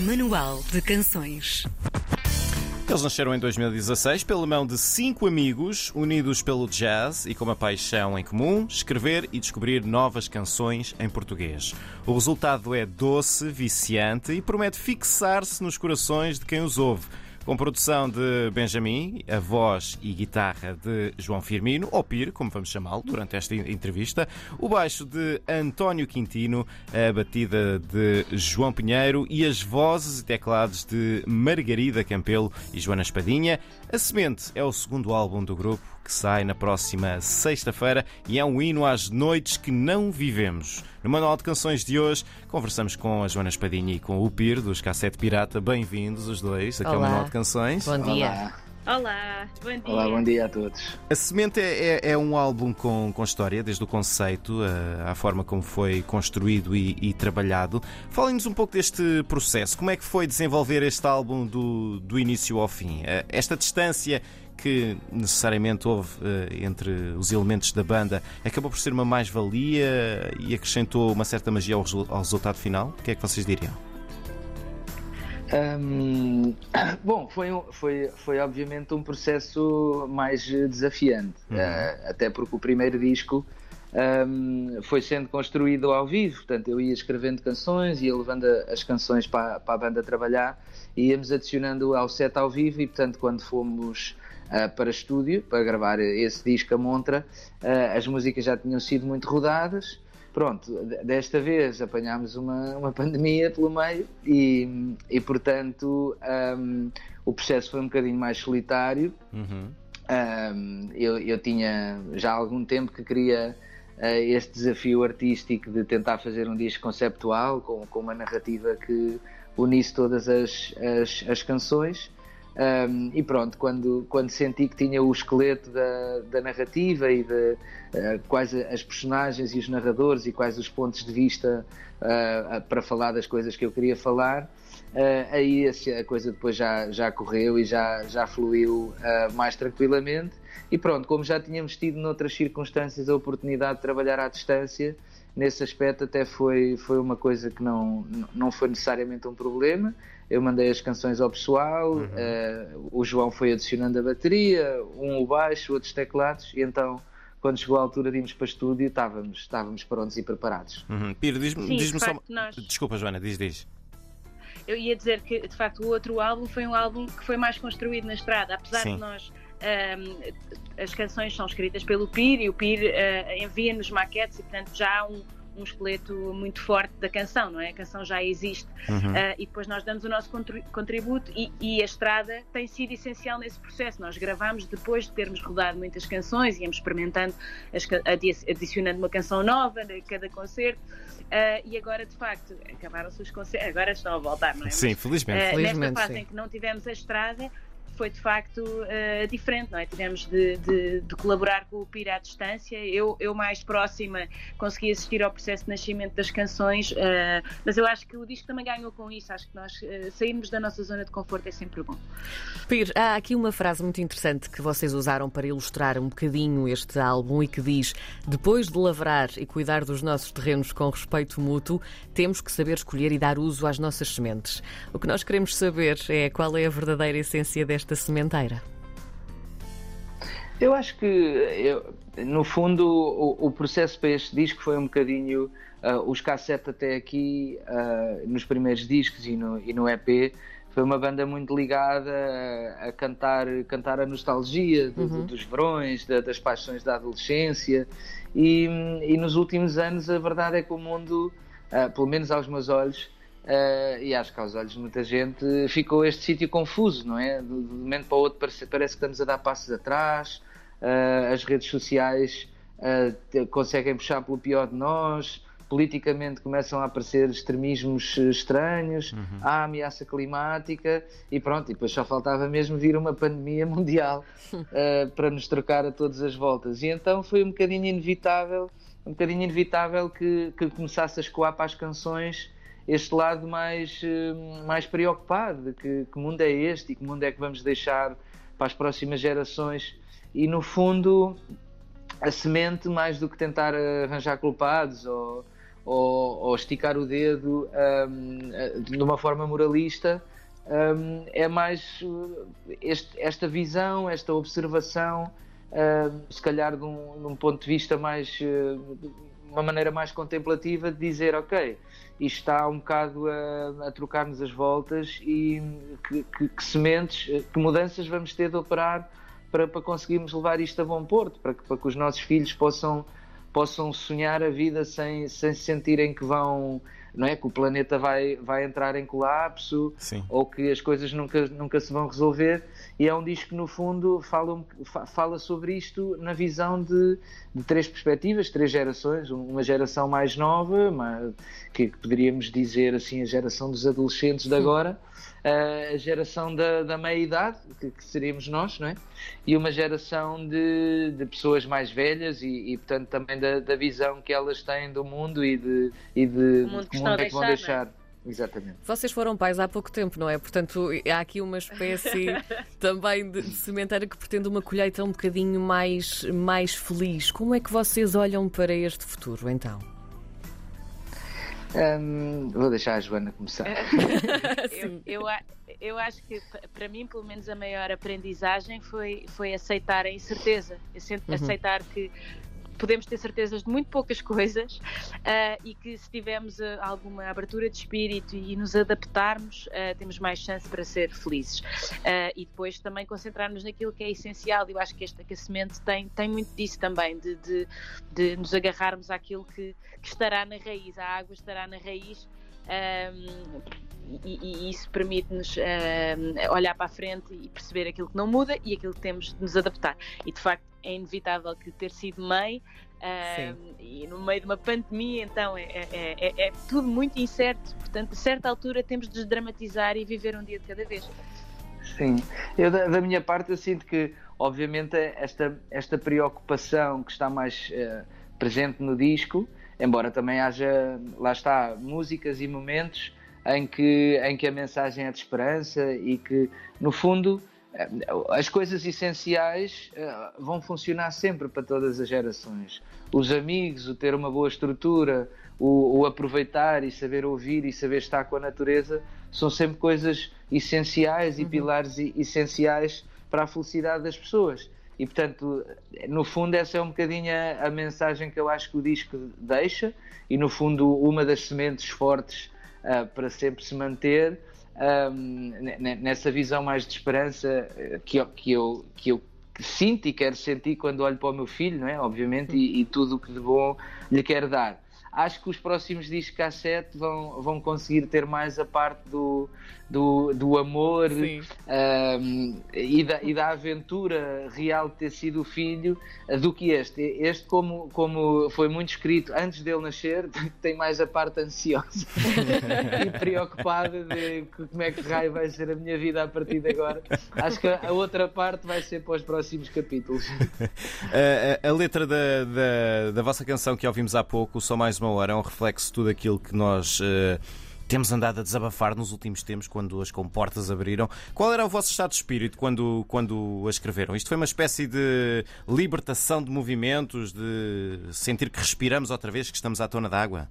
Manual de Canções. Eles nasceram em 2016 pela mão de cinco amigos unidos pelo jazz e com uma paixão em comum, escrever e descobrir novas canções em português. O resultado é doce, viciante e promete fixar-se nos corações de quem os ouve com produção de Benjamin, a voz e guitarra de João Firmino, ou Pir, como vamos chamá-lo durante esta entrevista, o baixo de António Quintino, a batida de João Pinheiro e as vozes e teclados de Margarida Campelo e Joana Espadinha. A Semente é o segundo álbum do grupo que sai na próxima sexta-feira e é um hino às noites que não vivemos. No Manual de Canções de hoje, conversamos com a Joana Espadinha e com o Pir, dos Cassete Pirata. Bem-vindos os dois aqui ao Manual de Canções. Bom dia. Olá. Olá, bom dia. Olá, bom dia a todos. A Semente é, é, é um álbum com, com história, desde o conceito à, à forma como foi construído e, e trabalhado. Falem-nos um pouco deste processo. Como é que foi desenvolver este álbum do, do início ao fim? Eh, esta distância que necessariamente houve uh, entre os elementos da banda acabou por ser uma mais-valia e acrescentou uma certa magia ao, ao, resultado final? O que é que vocês diriam? Bom, foi, foi, foi obviamente um processo mais desafiante, uhum. uh, até porque o primeiro disco um, foi sendo construído ao vivo, portanto eu ia escrevendo canções, ia levando as canções para, para a banda trabalhar e íamos adicionando ao set ao vivo e portanto quando fomos para estúdio, para gravar esse disco a Montra. Uh, as músicas já tinham sido muito rodadas. Pronto, desta vez apanhámos uma, uma pandemia pelo meio e, e portanto, um, o processo foi um bocadinho mais solitário. Uhum. Um, eu, eu tinha já há algum tempo que queria uh, este desafio artístico de tentar fazer um disco conceptual com, com uma narrativa que unisse todas as, as, as canções. Um, e pronto, quando, quando senti que tinha o esqueleto da, da narrativa e de uh, quais as personagens e os narradores e quais os pontos de vista uh, para falar das coisas que eu queria falar, uh, aí a coisa depois já, já correu e já, já fluiu mais tranquilamente. E pronto, como já tínhamos tido noutras circunstâncias a oportunidade de trabalhar à distância, nesse aspecto até foi, foi uma coisa que não, não foi necessariamente um problema. Eu mandei as canções ao pessoal, uhum. uh, o João foi adicionando a bateria, um o baixo, outros teclados, e então quando chegou a altura de irmos para estúdio estávamos, estávamos prontos e preparados. Uhum. Piro, diz-me diz só. Nós... Desculpa, Joana, diz, diz. Eu ia dizer que, de facto, o outro álbum foi um álbum que foi mais construído na estrada, apesar Sim. de nós as canções são escritas pelo PIR e o PIR uh, envia-nos maquetes e, portanto, já há um, um esqueleto muito forte da canção, não é? A canção já existe uhum. uh, e depois nós damos o nosso contributo e, e, a estrada tem sido essencial nesse processo. Nós gravamos depois de termos rodado muitas canções, íamos experimentando, adicionando uma canção nova a cada concerto. Uh, e agora, de facto, acabaram-se os concertos, agora estão a voltar, não é? Sim, felizmente. Uh, felizmente nesta fase sim. em que não tivemos a estrada, foi de facto uh, diferente, não é? Tivemos de, de, de, colaborar com o Pira à distância. Eu, eu mais próxima consegui assistir ao processo de nascimento das canções, uh, mas eu acho que o disco também ganhou com isso. Acho que nós uh, sairmos da nossa zona de conforto é sempre bom. Pir, há aqui uma frase muito interessante que vocês usaram para ilustrar um bocadinho este álbum e que diz: depois de lavrar e cuidar dos nossos terrenos com respeito mútuo, temos que saber escolher e dar uso às nossas sementes. O que nós queremos saber é qual é a verdadeira essência desta desta sementeira? Eu acho que, eu, no fundo, o, o, processo para este disco foi um bocadinho uh, os cassete até aqui, uh, nos primeiros discos e no, e no EP, foi uma banda muito ligada a, a cantar, cantar a nostalgia do, uhum. dos verões, da, das paixões da adolescência. E, e, nos últimos anos, a verdade é que o mundo, uh, pelo menos aos meus olhos, Uh, e acho que aos olhos de muita gente ficou este sítio confuso, não é? De, de um momento para o outro parece, parece, que estamos a dar passos atrás, uh, as redes sociais uh, conseguem puxar pelo pior de nós, politicamente começam a aparecer extremismos estranhos, uhum. há ameaça climática e pronto, e depois só faltava mesmo vir uma pandemia mundial para nos trocar a todas as voltas. E então foi um bocadinho inevitável, um bocadinho inevitável que, que começasse a escoar para as canções este lado mais, eh, mais preocupado de que, que mundo é este e que mundo é que vamos deixar para as próximas gerações. E no fundo, a semente, mais do que tentar arranjar culpados ou, ou, ou esticar o dedo um, de uma forma moralista. Um, é mais este, esta visão, esta observação, um, se calhar de um, de um, ponto de vista mais, uh, uma maneira mais contemplativa de dizer, ok, isto está um bocado a, a trocar-nos as voltas e que, que, que, sementes, que mudanças vamos ter de operar para, para conseguirmos levar isto a bom porto, para que, para que os nossos filhos possam possam sonhar a vida sem, sem sentirem que vão não é que o planeta vai, vai entrar em colapso Sim. ou que as coisas nunca, nunca se vão resolver e é um disco que no fundo fala, fala sobre isto na visão de, de três perspectivas, três gerações, uma geração mais nova uma, que poderíamos dizer assim a geração dos adolescentes de agora a geração da, da meia-idade, que, que, seríamos nós, não é? E uma geração de, de pessoas mais velhas e, e portanto, também da, da, visão que elas têm do mundo e de, e de, mundo que, mundo é que vão deixar. É? Exatamente. Vocês foram pais há pouco tempo, não é? Portanto, há aqui uma espécie também de, de sementeira que pretende uma colheita um bocadinho mais, mais feliz. Como é que vocês olham para este futuro, então? Um, vou deixar a Joana começar. eu, eu, eu, acho que, para mim, pelo menos, a maior aprendizagem foi, foi aceitar a incerteza. Uhum. Aceitar que podemos ter certezas de muito poucas coisas uh, e que se tivermos uh, alguma abertura de espírito e nos adaptarmos, uh, temos mais chance para ser felizes. e depois também concentrarmos naquilo que é essencial. Eu acho que este aquecimento tem, tem muito disso também, de, de, de nos agarrarmos àquilo que, que, estará na raiz, a água estará na raiz. Um, e, e, isso permite-nos uh, olhar para a frente e perceber aquilo que não muda e aquilo que temos de nos adaptar. E de facto é inevitável que ter sido mãe uh, e no meio de uma pandemia, então é, é, é, é, tudo muito incerto. Portanto, a certa altura temos de desdramatizar e viver um dia de cada vez. Sim, eu da, da minha parte eu sinto que, obviamente, esta, esta preocupação que está mais uh, presente no disco, embora também haja, lá está, músicas e momentos em que, em que a mensagem é de esperança e que, no fundo, as coisas essenciais uh, vão funcionar sempre para todas as gerações. Os amigos, o ter uma boa estrutura, o, o, aproveitar e saber ouvir e saber estar com a natureza são sempre coisas essenciais e uhum. pilares essenciais para a felicidade das pessoas. E portanto, no fundo, essa é um bocadinho a, a mensagem que eu acho que o disco deixa, e no fundo, uma das sementes fortes uh, para sempre se manter um, nessa visão mais de esperança eh, que eu, que eu, que eu sinto e quero sentir quando olho para o meu filho, não é? Obviamente, e, e tudo o que de bom lhe quero dar acho que os próximos discos cassete vão, vão conseguir ter mais a parte do, do, do amor um, e, da, e da aventura real de ter sido o filho do que este. Este, como, como foi muito escrito antes dele nascer, tem mais a parte ansiosa e preocupada de como é que raio vai ser a minha vida a partir de agora. Acho que a outra parte vai ser para os próximos capítulos. a, a, a letra da, da, da vossa canção que ouvimos há pouco, Só Mais Uma Hora, é um reflexo de tudo aquilo que nós. Uh, temos andado a desabafar nos últimos tempos quando as comportas abriram. Qual era o vosso estado de espírito quando, quando a escreveram? Isto foi uma espécie de libertação de movimentos, de sentir que respiramos outra vez, que estamos à tona d'água?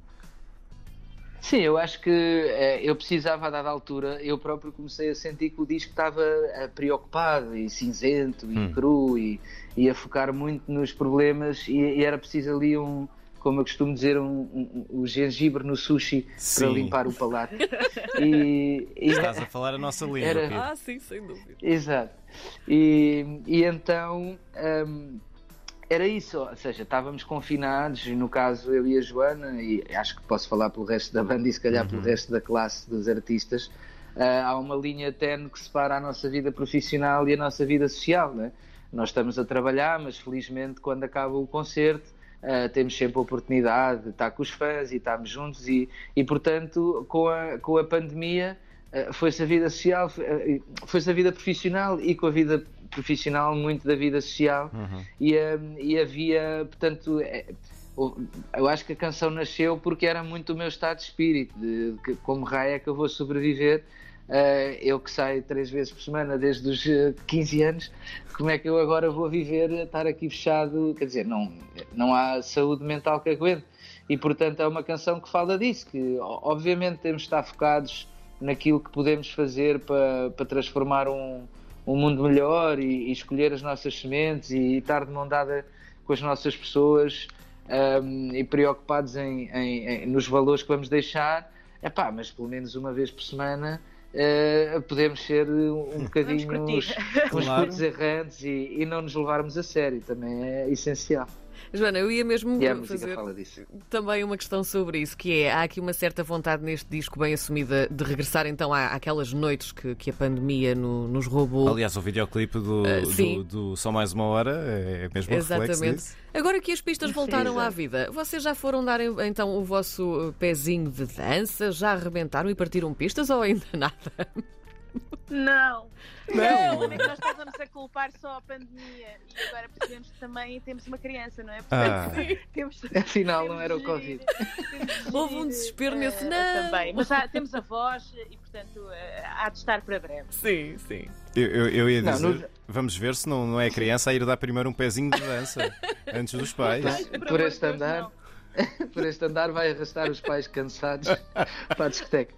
Sim, eu acho que eh, eu precisava, a dada altura, eu próprio comecei a sentir que o disco estava eh, preocupado e cinzento e hum. cru e, e a focar muito nos problemas e, e era preciso ali um, como eu costumo dizer, um, um, um gengibre no sushi sim. para limpar o palato. E, e Estás a falar a nossa língua. Era... Ah, sim, sem dúvida. Exato. E, e então um, era isso, ou seja, estávamos confinados, no caso eu e a Joana, e acho que posso falar pelo resto da banda e se calhar uhum. pelo resto da classe dos artistas. Uh, há uma linha tenue que separa a nossa vida profissional e a nossa vida social. Né? Nós estamos a trabalhar, mas felizmente quando acaba o concerto Uh, temos sempre a oportunidade de estar com os fãs e estarmos juntos e, e portanto com a, com a pandemia uh, foi-se a vida social, uh, foi-se a vida profissional e com a vida profissional muito da vida social uhum. e, e havia, portanto é, eu acho que a canção nasceu porque era muito o meu estado de espírito, de, de como raio é que eu vou sobreviver Uh, eu que saio três vezes por semana desde os 15 eh, anos, como é que eu agora vou viver, estar aqui fechado? Quer dizer, não, não há saúde mental que aguente. e portanto é uma canção que fala disso, que obviamente temos de estar focados naquilo que podemos fazer para, para transformar um, um mundo melhor e, e, escolher as nossas sementes e, estar de mão dada com as nossas pessoas um, e preocupados em, em, em, nos valores que vamos deixar, Epá, mas pelo menos uma vez por semana uh, podemos ser um bocadinho uns, uns claro. errantes e, e não nos levarmos a sério, também é essencial. Joana, eu ia mesmo e fazer também uma questão sobre isso, que é, há aqui uma certa vontade neste disco bem assumida de regressar então à, àquelas noites que, que a pandemia no, nos roubou. Aliás, o videoclipe do, uh, do, do, Só Mais Uma Hora é mesmo Exatamente. Agora que as pistas voltaram sim, à vida, vocês já foram dar então o vosso pezinho de dança? Já arrebentaram e partiram pistas ou ainda nada? Não. Não. Não, é que nós estávamos a culpar só a pandemia e agora percebemos que também temos uma criança, não é? Portanto, ah. temos, Afinal, temos não era o Covid. Houve um desespero uh, nesse não. Também, mas há, temos a voz e, portanto, uh, há de estar para breve. Sim, sim. Eu, eu, eu ia dizer, não, no... vamos ver se não, não é a criança a ir dar primeiro um pezinho de dança antes dos pais. Por, por este andar. Por este andar vai arrastar os pais cansados para a discoteca.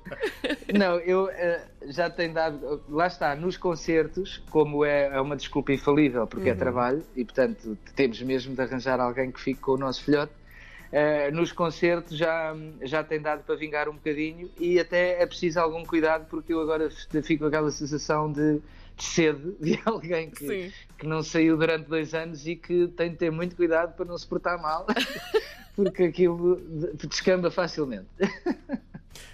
Não, eu uh, já tenho dado. Lá está, nos concertos, como é, é uma desculpa infalível, porque é uhum. é trabalho, e portanto temos mesmo de arranjar alguém que fique com o nosso filhote. Uh, nos concertos já, já tem dado para vingar um bocadinho e até é preciso algum cuidado porque eu agora fico com aquela sensação de, de sede de alguém que, que não saiu durante dois anos e que tem de ter muito cuidado para não se portar mal porque aquilo descamba facilmente.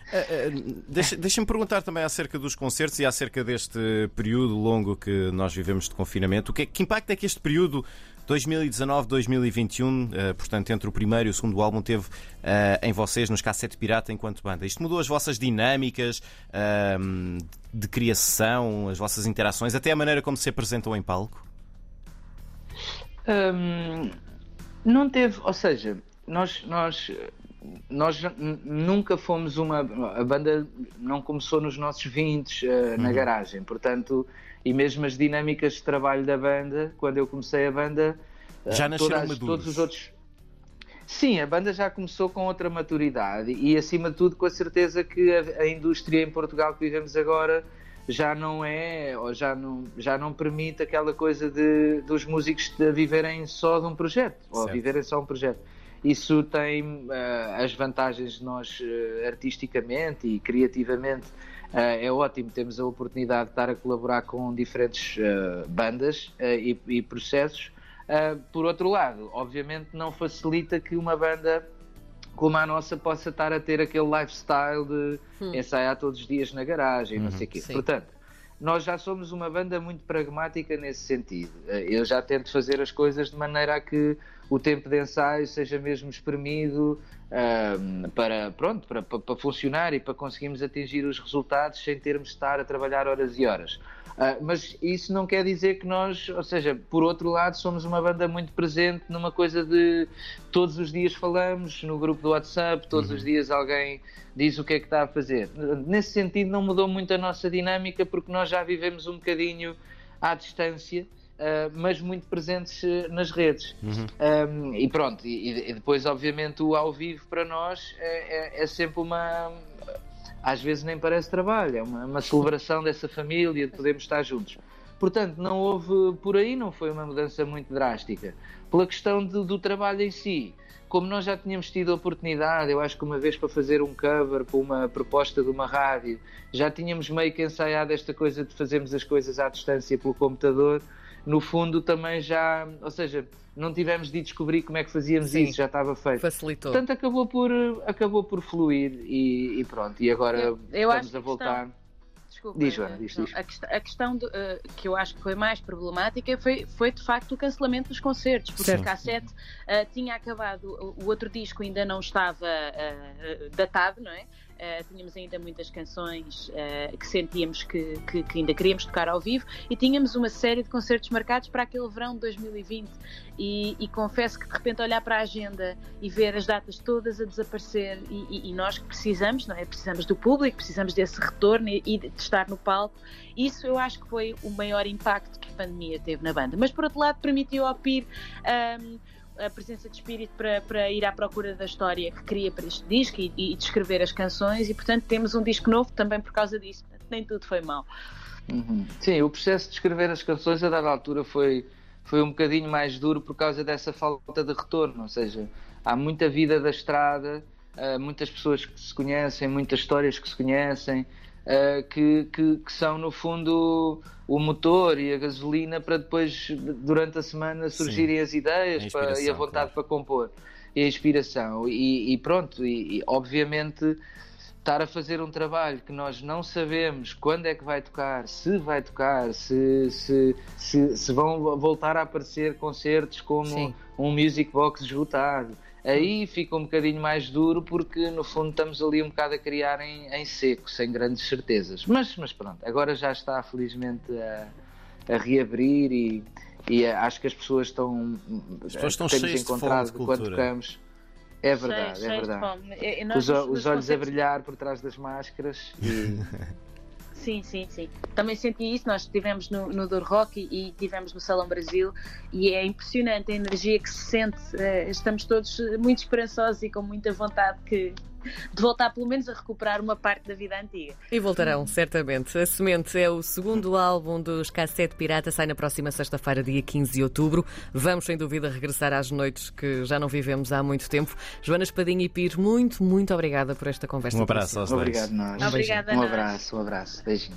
Uh, Deixa-me perguntar também acerca dos concertos e acerca deste período longo que nós vivemos de confinamento. O que, é, que impacto é que este período 2019-2021, uh, portanto, entre o primeiro e o segundo álbum, teve uh, em vocês, nos Cassete Pirata, enquanto banda? Isto mudou as vossas dinâmicas uh, de criação, as vossas interações, até a maneira como se apresentam em palco? Um, não teve, ou seja, nós, nós, nós nunca fomos uma. A banda não começou nos nossos 20 uh, na uhum. garagem, portanto, e mesmo as dinâmicas de trabalho da banda, quando eu comecei a banda. Uh, já nasceram todas, todos os outros. Sim, a banda já começou com outra maturidade e, acima de tudo, com a certeza que a, a indústria em Portugal que vivemos agora já não é, ou já não, já não permite aquela coisa de, dos músicos de viverem só de um projeto, certo. ou viverem só um projeto. Isso tem uh, as vantagens de nós uh, artisticamente e criativamente. Uh, é ótimo, temos a oportunidade de estar a colaborar com diferentes bandas e, e, processos. por outro lado, obviamente não facilita que uma banda como a nossa possa estar a ter aquele lifestyle de hum. ensaiar todos os dias na garagem, uhum, não sei o quê. Sim. Portanto, nós já somos uma banda muito pragmática nesse sentido. Eu já tento fazer as coisas de maneira a que o tempo de ensaio seja mesmo espremido para, pronto, para, para, para, funcionar e para conseguirmos atingir os resultados sem termos de estar a trabalhar horas e horas. Uh, mas isso não quer dizer que nós, ou seja, por outro lado, somos uma banda muito presente numa coisa de todos os dias falamos no grupo do WhatsApp, todos uhum. os dias alguém diz o que é que está a fazer. Nesse sentido, não mudou muito a nossa dinâmica porque nós já vivemos um bocadinho à distância. Uh, mas muito presentes uh, nas redes. Uhum. Um, e pronto, e, e, depois, obviamente, o ao vivo para nós é, é, é sempre uma, às vezes nem parece trabalho, é uma, uma celebração dessa família, de podermos estar juntos. Portanto, não houve por aí, não foi uma mudança muito drástica. Pela questão de, do trabalho em si, como nós já tínhamos tido a oportunidade, eu acho que uma vez para fazer um cover para uma proposta de uma rádio, já tínhamos meio que ensaiado esta coisa de fazermos as coisas à distância pelo computador no fundo também já, ou seja, não tivemos de descobrir como é que fazíamos Sim, isso, já estava feito. Facilitou. Portanto, acabou por, acabou por fluir e, e pronto. E agora eu, eu estamos a voltar. Questão... Desculpa, diz, Joana, diz, diz. A, quest a questão de, uh, que eu acho que foi mais problemática foi, foi de facto o cancelamento dos concertos, porque Sim. a cassete uh, tinha acabado, o, o outro disco ainda não estava uh, datado, não é? Uh, tínhamos ainda muitas canções uh, que sentíamos que, que, que, ainda queríamos tocar ao vivo e tínhamos uma série de concertos marcados para aquele verão de 2020 e, e confesso que de repente olhar para a agenda e ver as datas todas a desaparecer e, e, e, nós que precisamos, não é? Precisamos do público, precisamos desse retorno e, de estar no palco. Isso eu acho que foi o maior impacto que a pandemia teve na banda. Mas por outro lado permitiu ao PIR um, a presença de espírito para, para ir à procura da história que queria para este disco e, e descrever as canções, e portanto temos um disco novo também por causa disso. Nem tudo foi mal. Uhum. Sim, o processo de escrever as canções a dada altura foi, foi um bocadinho mais duro por causa dessa falta de retorno, ou seja, há muita vida da estrada, muitas pessoas que se conhecem, muitas histórias que se conhecem, uh, que, que, que, são no fundo o motor e a gasolina para depois, durante a semana, surgirem Sim. as ideias a para, e a vontade claro. para compor e a inspiração. E, e pronto, e, e obviamente estar a fazer um trabalho que nós não sabemos quando é que vai tocar, se vai tocar, se, se, se, se vão voltar a aparecer concertos como Sim. um Music Box esgotado. Aí fica um bocadinho mais duro porque no fundo estamos ali um bocado a criar em, em seco, sem grandes certezas. Mas, mas pronto, agora já está felizmente a, a reabrir e, e acho que as pessoas estão, as pessoas estão temos encontrado quando tocamos é verdade, cheio, é verdade. Os, os olhos a brilhar por trás das máscaras e... Sim, sim, sim. Também senti isso. Nós estivemos no, no Douro Rock e, estivemos no Salão Brasil e é impressionante a energia que se sente. Eh, estamos todos muito esperançosos e com muita vontade que, de voltar pelo menos a recuperar uma parte da vida antiga. E voltarão, certamente. A Semente é o segundo álbum dos Cassete Pirata, sai na próxima sexta-feira, dia 15 de outubro. Vamos, sem dúvida, regressar às noites que já não vivemos há muito tempo. Joana Espadinha e Pires, muito, muito obrigada por esta conversa. Um abraço aos dois. Obrigado, nós. Obrigada, um abraço, um abraço. Beijinho.